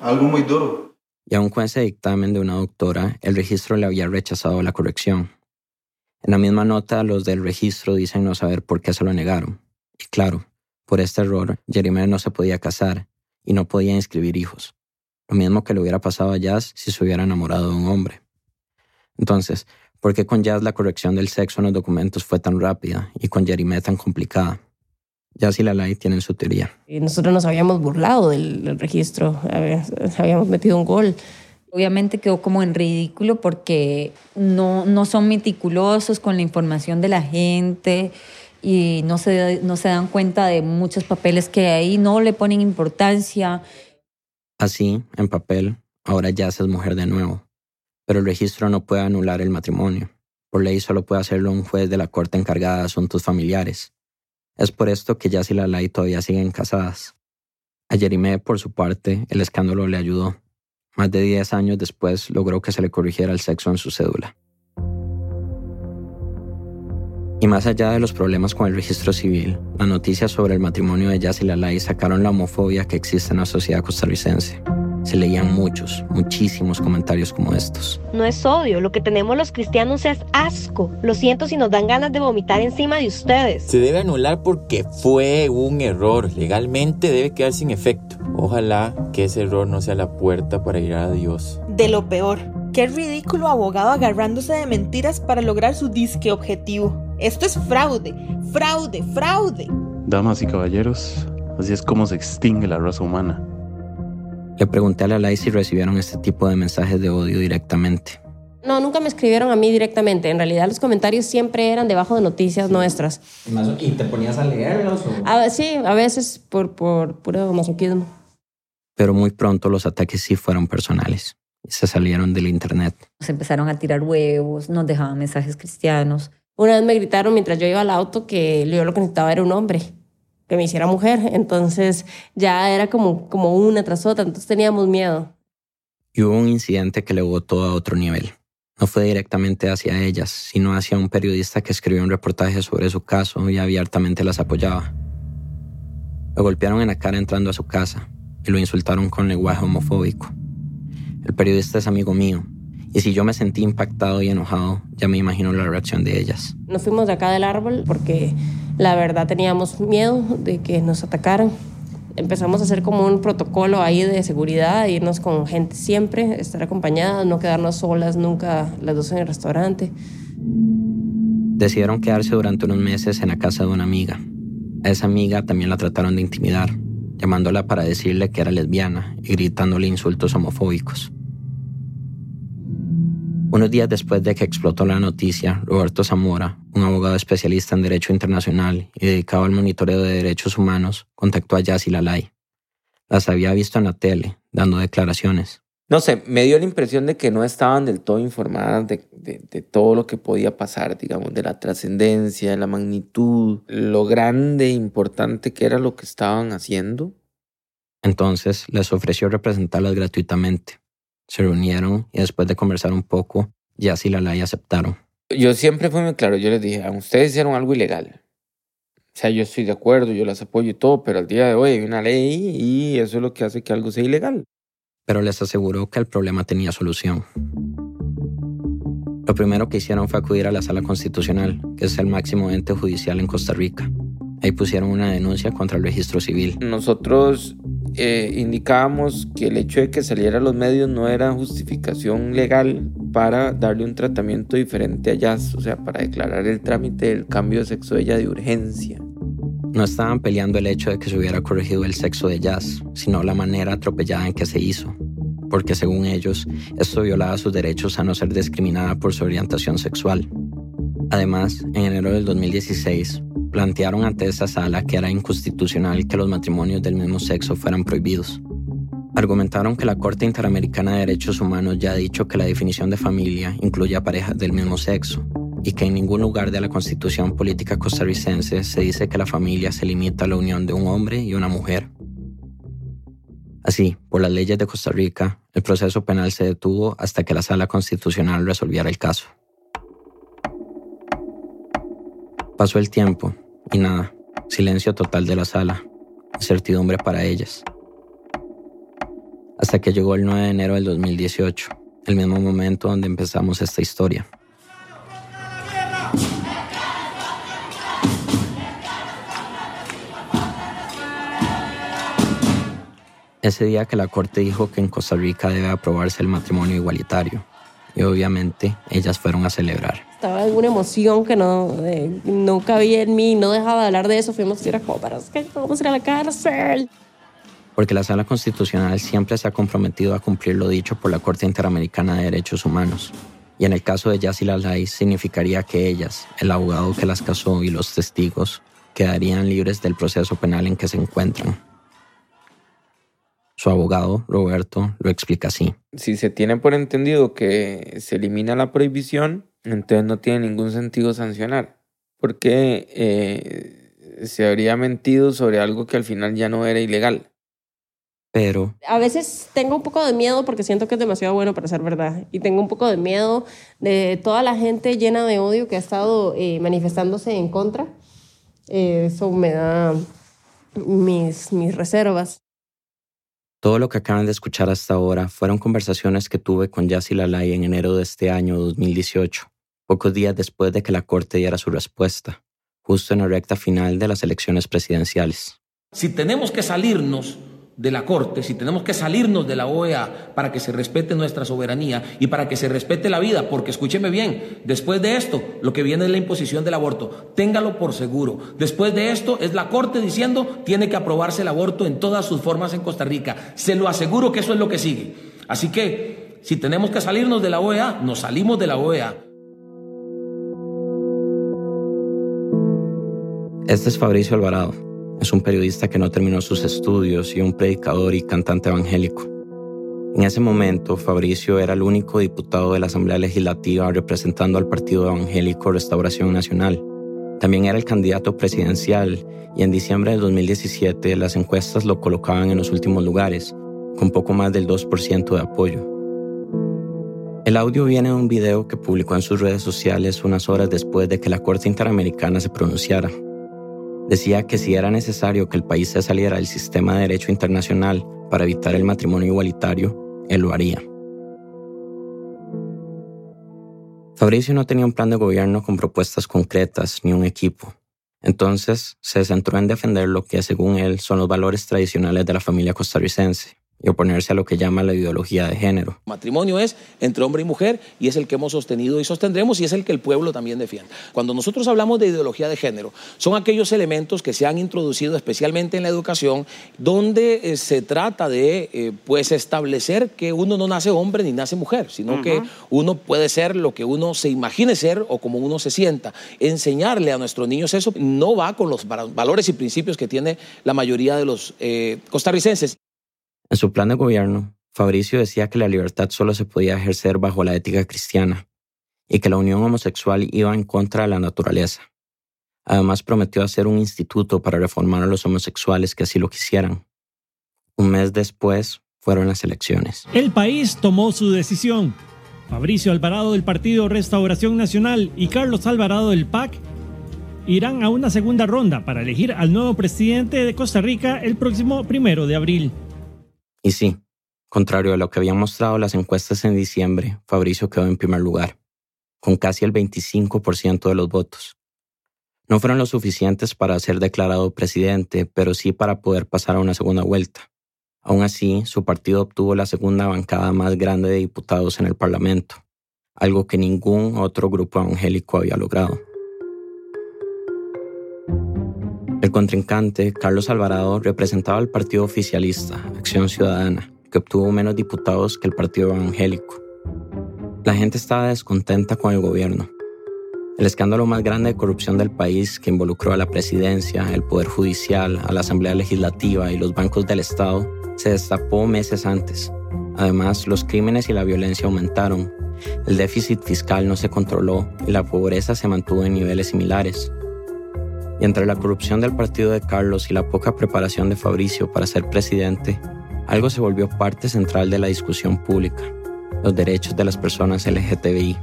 algo muy duro. Y aun con ese dictamen de una doctora, el registro le había rechazado la corrección. En la misma nota, los del registro dicen no saber por qué se lo negaron. Y claro, por este error, Jeremy no se podía casar y no podía inscribir hijos. Lo mismo que le hubiera pasado a Jazz si se hubiera enamorado de un hombre. Entonces, ¿por qué con Jazz la corrección del sexo en los documentos fue tan rápida y con Jeremy tan complicada? Jazz y Lalai tienen su teoría. Y nosotros nos habíamos burlado del, registro, habíamos metido un gol. Obviamente quedó como en ridículo porque no, no son meticulosos con la información de la gente y no se, no se dan cuenta de muchos papeles que hay, no le ponen importancia. Así, en papel, ahora ya es mujer de nuevo, pero el registro no puede anular el matrimonio. Por ley solo puede hacerlo un juez de la corte encargada de asuntos familiares. Es por esto que Jazz y Lalai todavía siguen casadas. A Jerime, por su parte, el escándalo le ayudó. Más de 10 años después logró que se le corrigiera el sexo en su cédula. Y más allá de los problemas con el registro civil, las noticias sobre el matrimonio de Jazz y Lalai sacaron la homofobia que existe en la sociedad costarricense. Se leían muchos, muchísimos comentarios como estos. No es odio, lo que tenemos los cristianos es asco. Lo siento si nos dan ganas de vomitar encima de ustedes. Se debe anular porque fue un error. Legalmente debe quedar sin efecto. Ojalá que ese error no sea la puerta para ir a Dios. De lo peor. Qué ridículo abogado agarrándose de mentiras para lograr su disque objetivo. Esto es fraude, fraude, fraude. Damas y caballeros, así es como se extingue la raza humana. Le pregunté a la Lai si recibieron este tipo de mensajes de odio directamente. No, nunca me escribieron a mí directamente. En realidad los comentarios siempre eran debajo de noticias nuestras. ¿Y te ponías a leerlos? sí, a veces por, por puro masoquismo. Pero muy pronto los ataques sí fueron personales y se salieron del internet. Nos empezaron a tirar huevos, nos dejaban mensajes cristianos. Una vez me gritaron mientras yo iba al auto que yo lo que necesitaba era un hombre, que me hiciera mujer. Entonces ya era como, como una tras otra, entonces teníamos miedo. Y hubo un incidente que le botó a otro nivel. No fue directamente hacia ellas, sino hacia un periodista que escribió un reportaje sobre su caso y abiertamente las apoyaba. Lo golpearon en la cara entrando a su casa y lo insultaron con lenguaje homofóbico. El periodista es amigo mío y si yo me sentí impactado y enojado, ya me imagino la reacción de ellas. Nos fuimos de acá del árbol porque la verdad teníamos miedo de que nos atacaran. Empezamos a hacer como un protocolo ahí de seguridad, irnos con gente siempre, estar acompañadas, no quedarnos solas nunca las dos en el restaurante. Decidieron quedarse durante unos meses en la casa de una amiga. A esa amiga también la trataron de intimidar, llamándola para decirle que era lesbiana y gritándole insultos homofóbicos. Unos días después de que explotó la noticia, Roberto Zamora, un abogado especialista en Derecho Internacional y dedicado al monitoreo de derechos humanos, contactó a Yassi Lalay. Las había visto en la tele, dando declaraciones. No sé, me dio la impresión de que no estaban del todo informadas de, de todo lo que podía pasar, digamos, de la trascendencia, de la magnitud, lo grande e importante que era lo que estaban haciendo. Entonces les ofreció representarlas gratuitamente se reunieron y después de conversar un poco, ya sí la ley aceptaron. Yo siempre fui muy claro, yo les dije, ustedes hicieron algo ilegal. O sea, yo estoy de acuerdo, yo las apoyo y todo, pero al día de hoy hay una ley y eso es lo que hace que algo sea ilegal. Pero les aseguró que el problema tenía solución. Lo primero que hicieron fue acudir a la Sala Constitucional, que es el máximo ente judicial en Costa Rica. Ahí pusieron una denuncia contra el registro civil. Nosotros eh, indicábamos que el hecho de que saliera a los medios no era justificación legal para darle un tratamiento diferente a Jazz, o sea, para declarar el trámite del cambio de sexo de ella de urgencia. No estaban peleando el hecho de que se hubiera corregido el sexo de Jazz, sino la manera atropellada en que se hizo, porque según ellos, esto violaba sus derechos a no ser discriminada por su orientación sexual. Además, en enero del 2016, plantearon ante esa sala que era inconstitucional que los matrimonios del mismo sexo fueran prohibidos. Argumentaron que la Corte Interamericana de Derechos Humanos ya ha dicho que la definición de familia incluye a parejas del mismo sexo y que en ningún lugar de la Constitución Política costarricense se dice que la familia se limita a la unión de un hombre y una mujer. Así, por las leyes de Costa Rica, el proceso penal se detuvo hasta que la Sala Constitucional resolviera el caso. Pasó el tiempo y nada, silencio total de la sala, incertidumbre para ellas. Hasta que llegó el 9 de enero del 2018, el mismo momento donde empezamos esta historia. Ese día que la corte dijo que en Costa Rica debe aprobarse el matrimonio igualitario. Y obviamente ellas fueron a celebrar. Estaba en una emoción que no, eh, no cabía en mí, no dejaba de hablar de eso. Fuimos a ir a como para que vamos a ir a la cárcel. Porque la Sala Constitucional siempre se ha comprometido a cumplir lo dicho por la Corte Interamericana de Derechos Humanos. Y en el caso de Yassi Lalay significaría que ellas, el abogado que las casó y los testigos, quedarían libres del proceso penal en que se encuentran. Su abogado, Roberto, lo explica así. Si se tiene por entendido que se elimina la prohibición, entonces no tiene ningún sentido sancionar, porque eh, se habría mentido sobre algo que al final ya no era ilegal. Pero... A veces tengo un poco de miedo porque siento que es demasiado bueno para ser verdad. Y tengo un poco de miedo de toda la gente llena de odio que ha estado eh, manifestándose en contra. Eh, eso me da mis, mis reservas. Todo lo que acaban de escuchar hasta ahora fueron conversaciones que tuve con Yassi Lalay en enero de este año 2018, pocos días después de que la Corte diera su respuesta, justo en la recta final de las elecciones presidenciales. Si tenemos que salirnos de la Corte, si tenemos que salirnos de la OEA para que se respete nuestra soberanía y para que se respete la vida, porque escúcheme bien, después de esto lo que viene es la imposición del aborto, téngalo por seguro. Después de esto es la Corte diciendo tiene que aprobarse el aborto en todas sus formas en Costa Rica. Se lo aseguro que eso es lo que sigue. Así que si tenemos que salirnos de la OEA, nos salimos de la OEA. Este es Fabricio Alvarado es un periodista que no terminó sus estudios y un predicador y cantante evangélico. En ese momento, Fabricio era el único diputado de la Asamblea Legislativa representando al Partido Evangélico Restauración Nacional. También era el candidato presidencial y en diciembre de 2017 las encuestas lo colocaban en los últimos lugares, con poco más del 2% de apoyo. El audio viene de un video que publicó en sus redes sociales unas horas después de que la Corte Interamericana se pronunciara decía que si era necesario que el país se saliera del sistema de derecho internacional para evitar el matrimonio igualitario, él lo haría. Fabricio no tenía un plan de gobierno con propuestas concretas ni un equipo. Entonces se centró en defender lo que, según él, son los valores tradicionales de la familia costarricense, y oponerse a lo que llama la ideología de género. Matrimonio es entre hombre y mujer y es el que hemos sostenido y sostendremos y es el que el pueblo también defiende. Cuando nosotros hablamos de ideología de género, son aquellos elementos que se han introducido especialmente en la educación donde eh, se trata de eh, pues establecer que uno no nace hombre ni nace mujer, sino que uno puede ser lo que uno se imagine ser o como uno se sienta. Enseñarle a nuestros niños eso no va con los valores y principios que tiene la mayoría de los eh, costarricenses. En su plan de gobierno, Fabricio decía que la libertad solo se podía ejercer bajo la ética cristiana y que la unión homosexual iba en contra de la naturaleza. Además prometió hacer un instituto para reformar a los homosexuales que así lo quisieran. Un mes después fueron las elecciones. El país tomó su decisión. Fabricio Alvarado del Partido Restauración Nacional y Carlos Alvarado del PAC irán a una segunda ronda para elegir al nuevo presidente de Costa Rica el próximo primero de abril. Y sí, contrario a lo que habían mostrado las encuestas en diciembre, Fabricio quedó en primer lugar, con casi el 25% de los votos. No fueron lo suficientes para ser declarado presidente, pero sí para poder pasar a una segunda vuelta. Aún así, su partido obtuvo la segunda bancada más grande de diputados en el Parlamento, algo que ningún otro grupo evangélico había logrado. El contrincante, Carlos Alvarado, representaba al partido oficialista, Acción Ciudadana, que obtuvo menos diputados que el partido evangélico. La gente estaba descontenta con el gobierno. El escándalo más grande de corrupción del país, que involucró a la presidencia, el Poder Judicial, a la Asamblea Legislativa y los bancos del Estado, se destapó meses antes. Además, los crímenes y la violencia aumentaron, el déficit fiscal no se controló y la pobreza se mantuvo en niveles similares. Y entre la corrupción del partido de Carlos y la poca preparación de Fabricio para ser presidente, algo se volvió parte central de la discusión pública, los derechos de las personas LGTBI.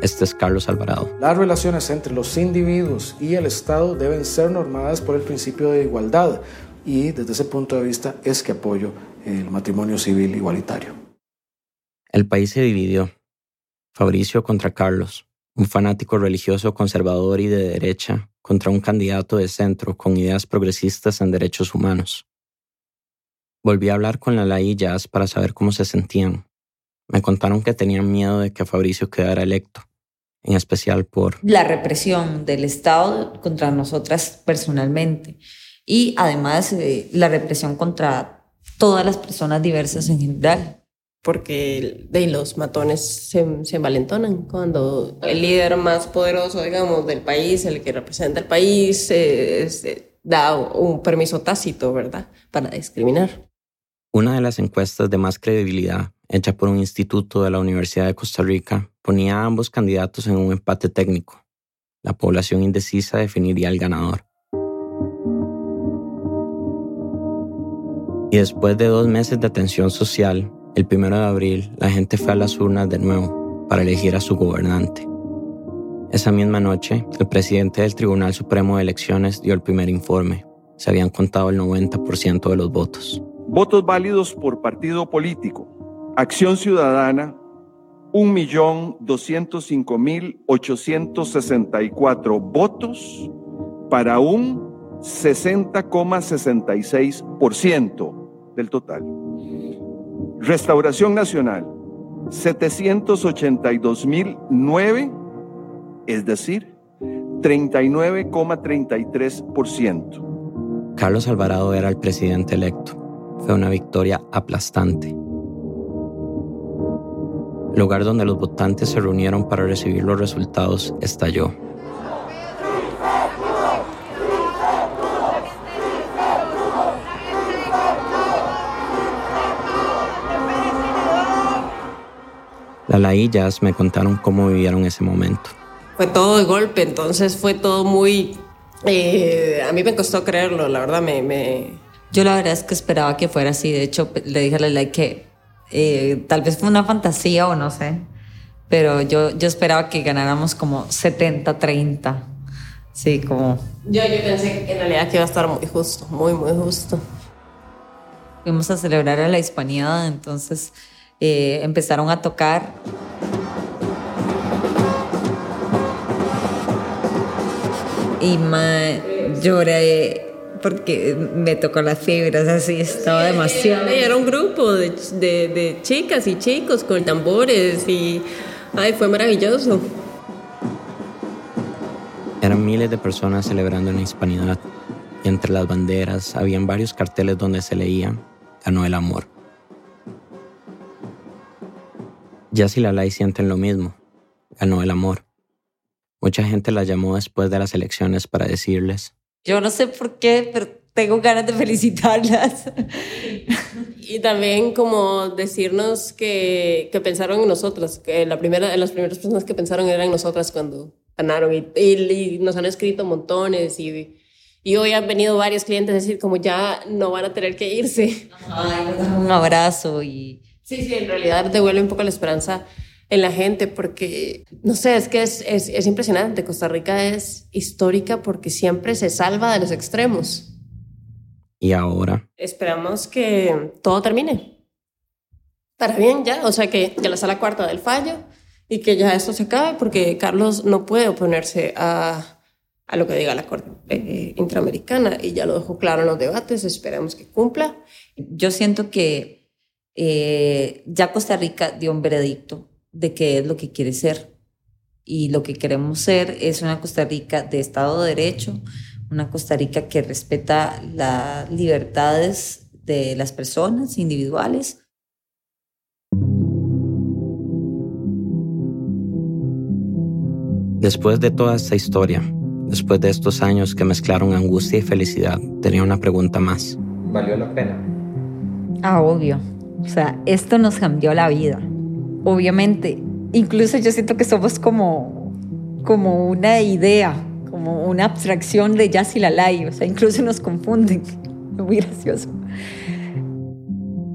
Este es Carlos Alvarado. Las relaciones entre los individuos y el Estado deben ser normadas por el principio de igualdad y desde ese punto de vista es que apoyo el matrimonio civil igualitario. El país se dividió. Fabricio contra Carlos, un fanático religioso conservador y de derecha contra un candidato de centro con ideas progresistas en derechos humanos. Volví a hablar con la Jazz para saber cómo se sentían. Me contaron que tenían miedo de que Fabricio quedara electo, en especial por la represión del Estado contra nosotras personalmente y además eh, la represión contra todas las personas diversas en general. Porque de los matones se, se envalentonan cuando el líder más poderoso, digamos, del país, el que representa el país, eh, eh, da un permiso tácito, ¿verdad?, para discriminar. Una de las encuestas de más credibilidad, hecha por un instituto de la Universidad de Costa Rica, ponía a ambos candidatos en un empate técnico. La población indecisa definiría al ganador. Y después de dos meses de atención social, el primero de abril la gente fue a las urnas de nuevo para elegir a su gobernante. Esa misma noche, el presidente del Tribunal Supremo de Elecciones dio el primer informe. Se habían contado el 90% de los votos. Votos válidos por partido político. Acción Ciudadana, 1.205.864 votos para un 60,66% del total. Restauración Nacional, 782.009, es decir, 39,33%. Carlos Alvarado era el presidente electo. Fue una victoria aplastante. El lugar donde los votantes se reunieron para recibir los resultados estalló. La laillas me contaron cómo vivieron ese momento. Fue todo de golpe, entonces fue todo muy... Eh, a mí me costó creerlo, la verdad me, me... Yo la verdad es que esperaba que fuera así, de hecho le dije a la ley que eh, tal vez fue una fantasía o no sé, pero yo, yo esperaba que ganáramos como 70-30. Sí, como... Yo, yo pensé que en realidad que iba a estar muy justo, muy, muy justo. Fuimos a celebrar a la hispanidad, entonces eh, empezaron a tocar. Y lloré porque me tocó las fibras, así estaba demasiado. Era un grupo de, de, de, chicas y chicos con tambores y ay, fue maravilloso. Eran miles de personas celebrando en la hispanidad y entre las banderas habían varios carteles donde se leía Ganó el amor. Jazz y Lalai sienten lo mismo. Ganó el amor. Mucha gente la llamó después de las elecciones para decirles. Yo no sé por qué, pero tengo ganas de felicitarlas. Y también como decirnos que, que pensaron en nosotras, que la primera, las primeras personas que pensaron eran nosotras cuando ganaron y, y, nos han escrito montones y, y hoy han venido varios clientes a decir como ya no van a tener que irse. Ay, un abrazo y Sí, sí, en realidad devuelve un poco la esperanza en la gente porque, no sé, es que es, es, es, impresionante. Costa Rica es histórica porque siempre se salva de los extremos. ¿Y ahora? Esperamos que todo termine. Para bien ya, o sea, que, que la sala cuarta del fallo y que ya esto se acabe porque Carlos no puede oponerse a, a lo que diga la Corte eh, Interamericana y ya lo dejó claro en los debates, esperamos que cumpla. Yo siento que eh, ya Costa Rica dio un veredicto de qué es lo que quiere ser. Y lo que queremos ser es una Costa Rica de Estado de Derecho, una Costa Rica que respeta las libertades de las personas individuales. Después de toda esta historia, después de estos años que mezclaron angustia y felicidad, tenía una pregunta más. ¿Valió la pena? Ah, obvio. O sea, esto nos cambió la vida. Obviamente, incluso yo siento que somos como, como una idea, como una abstracción de Jazz y Lalai. O sea, incluso nos confunden. Muy gracioso.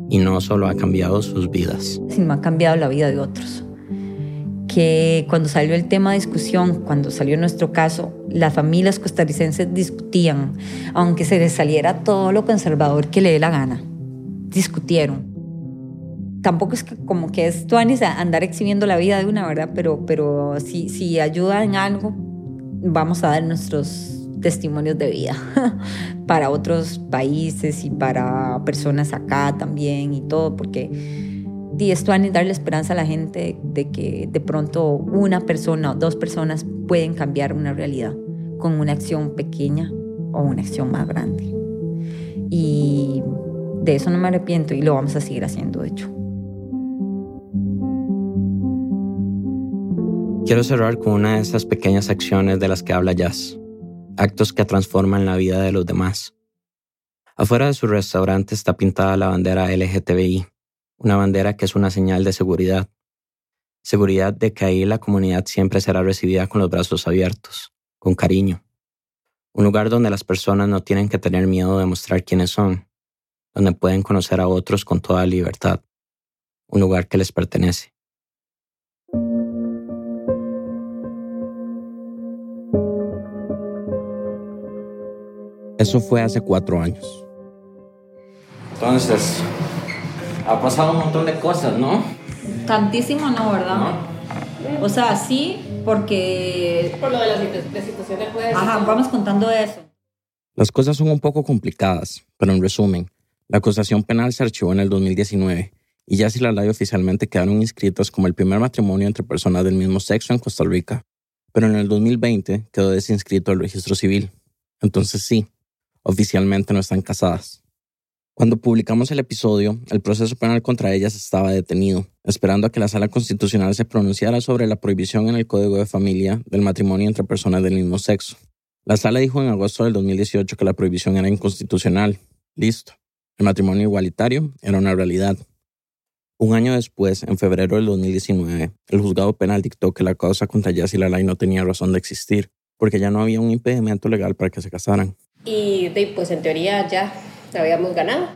Y no solo ha cambiado sus vidas, sino ha cambiado la vida de otros. que cuando salió el tema de discusión, cuando salió nuestro caso, las familias costarricenses discutían, aunque se les saliera todo lo conservador que le dé la gana. Discutieron. Tampoco es como que esto a andar exhibiendo la vida de una, ¿verdad? Pero, pero si, si ayuda en algo, vamos a dar nuestros testimonios de vida para otros países y para personas acá también y todo, porque y esto es darle esperanza a la gente de que de pronto una persona o dos personas pueden cambiar una realidad con una acción pequeña o una acción más grande. Y de eso no me arrepiento y lo vamos a seguir haciendo, de hecho. Quiero cerrar con una de esas pequeñas acciones de las que habla Jazz, actos que transforman la vida de los demás. Afuera de su restaurante está pintada la bandera LGTBI, una bandera que es una señal de seguridad. Seguridad de que ahí la comunidad siempre será recibida con los brazos abiertos, con cariño. Un lugar donde las personas no tienen que tener miedo de mostrar quiénes son, donde pueden conocer a otros con toda libertad. Un lugar que les pertenece. Eso fue hace cuatro años. Entonces, ha pasado un montón de cosas, ¿no? Tantísimo no, ¿verdad? O sea, sí, porque... Por lo de la, situación del juez. Ajá, vamos contando eso. Las cosas son un poco complicadas, pero en resumen, la acusación penal se archivó en el 2019 y ya la oficialmente quedaron inscritas como el primer matrimonio entre personas del mismo sexo en Costa Rica. Pero en el 2020 quedó desinscrito el registro civil. Entonces sí, oficialmente no están casadas. Cuando publicamos el episodio, el proceso penal contra ellas estaba detenido, esperando a que la Sala Constitucional se pronunciara sobre la prohibición en el Código de Familia del matrimonio entre personas del mismo sexo. La Sala dijo en agosto del 2018 que la prohibición era inconstitucional. Listo. El matrimonio igualitario era una realidad. Un año después, en febrero del 2019, el juzgado penal dictó que la causa contra y Lalay no tenía razón de existir, porque ya no había un impedimento legal para que se casaran. Y pues en teoría ya habíamos ganado.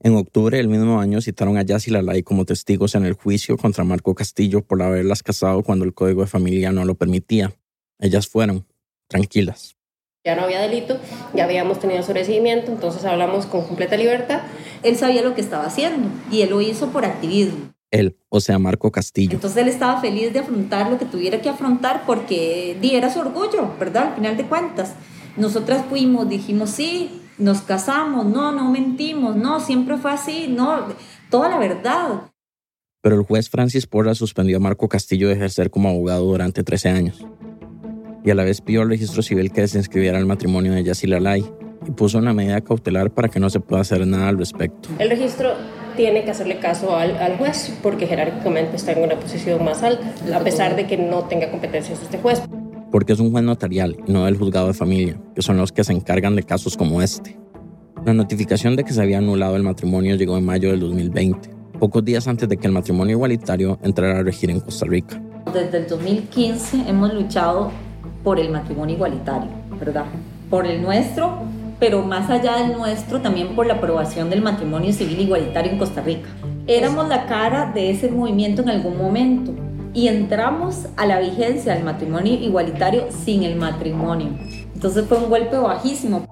En octubre del mismo año citaron a Jazz y Lalay como testigos en el juicio contra Marco Castillo por haberlas casado cuando el código de familia no lo permitía. Ellas fueron tranquilas. Ya no había delito, ya habíamos tenido sobreseimiento, entonces hablamos con completa libertad. Él sabía lo que estaba haciendo y él lo hizo por activismo. Él, o sea, Marco Castillo. Entonces él estaba feliz de afrontar lo que tuviera que afrontar porque di, era su orgullo, ¿verdad? Al final de cuentas. Nosotras fuimos, dijimos, sí, nos casamos, no, no mentimos, no, siempre fue así, no, toda la verdad. Pero el juez Francis Porra suspendió a Marco Castillo de ejercer como abogado durante 13 años. Y a la vez pidió al registro civil que desinscribiera el matrimonio de Yacila Lai y puso una medida cautelar para que no se pueda hacer nada al respecto. El registro tiene que hacerle caso al, al, juez porque jerárquicamente está en una posición más alta, a pesar de que no tenga competencias este juez porque es un juez notarial y no del juzgado de familia, que son los que se encargan de casos como este. La notificación de que se había anulado el matrimonio llegó en mayo del 2020, pocos días antes de que el matrimonio igualitario entrara a regir en Costa Rica. Desde el 2015 hemos luchado por el matrimonio igualitario, ¿verdad? Por el nuestro, pero más allá del nuestro, también por la aprobación del matrimonio civil igualitario en Costa Rica. Éramos la cara de ese movimiento en algún momento y entramos a la vigencia del matrimonio igualitario sin el matrimonio. Entonces fue un golpe bajísimo.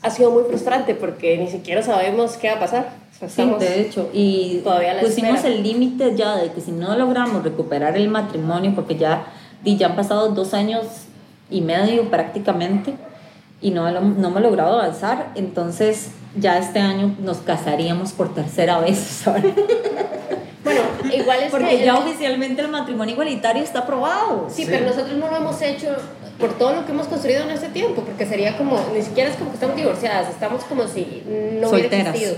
Ha sido muy frustrante porque ni siquiera sabemos qué va a pasar. sí, de hecho, y todavía pusimos el límite ya de que si no logramos recuperar el matrimonio, porque ya, ya han pasado dos años y medio prácticamente, y no, no hemos logrado avanzar, entonces ya este año nos casaríamos por tercera vez. Bueno, igual es Porque ya oficialmente el matrimonio igualitario está aprobado. Sí, pero nosotros no lo hemos hecho por todo lo que hemos construido en este tiempo, porque sería como, ni siquiera es como que estamos divorciadas, estamos como si no hubiera existido.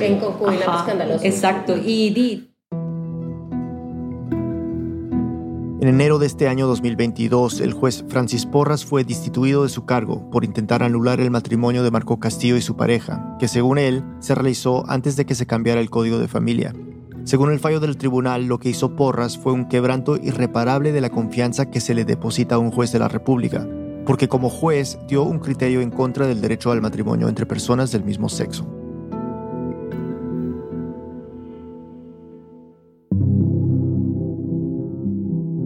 en concubinato escandaloso. Exacto, y di En enero de este año 2022, el juez Francis Porras fue destituido de su cargo por intentar anular el matrimonio de Marco Castillo y su pareja, que según él se realizó antes de que se cambiara el código de familia. Según el fallo del tribunal, lo que hizo Porras fue un quebranto irreparable de la confianza que se le deposita a un juez de la República, porque como juez dio un criterio en contra del derecho al matrimonio entre personas del mismo sexo.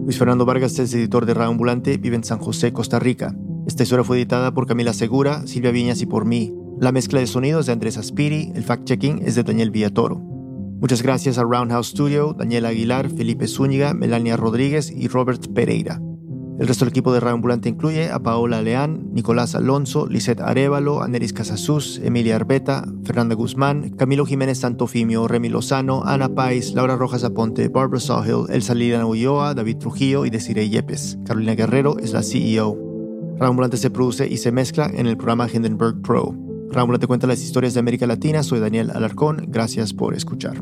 Luis Fernando Vargas es editor de Radio Ambulante, vive en San José, Costa Rica. Esta historia fue editada por Camila Segura, Silvia Viñas y por mí. La mezcla de sonidos de Andrés Aspiri, el fact-checking es de Daniel Villatoro. Muchas gracias a Roundhouse Studio, Daniel Aguilar, Felipe Zúñiga, Melania Rodríguez y Robert Pereira. El resto del equipo de Radio Ambulante incluye a Paola Leán, Nicolás Alonso, Lisette Arevalo, Aneris Casasus, Emilia Arbeta, Fernanda Guzmán, Camilo Jiménez Santofimio, Remy Lozano, Ana Pais, Laura Rojas Aponte, Barbara Sawhill, Elsa Liliana Ulloa, David Trujillo y Desiree Yepes. Carolina Guerrero es la CEO. Radio Ambulante se produce y se mezcla en el programa Hindenburg Pro. Radio Ambulante cuenta las historias de América Latina. Soy Daniel Alarcón. Gracias por escuchar.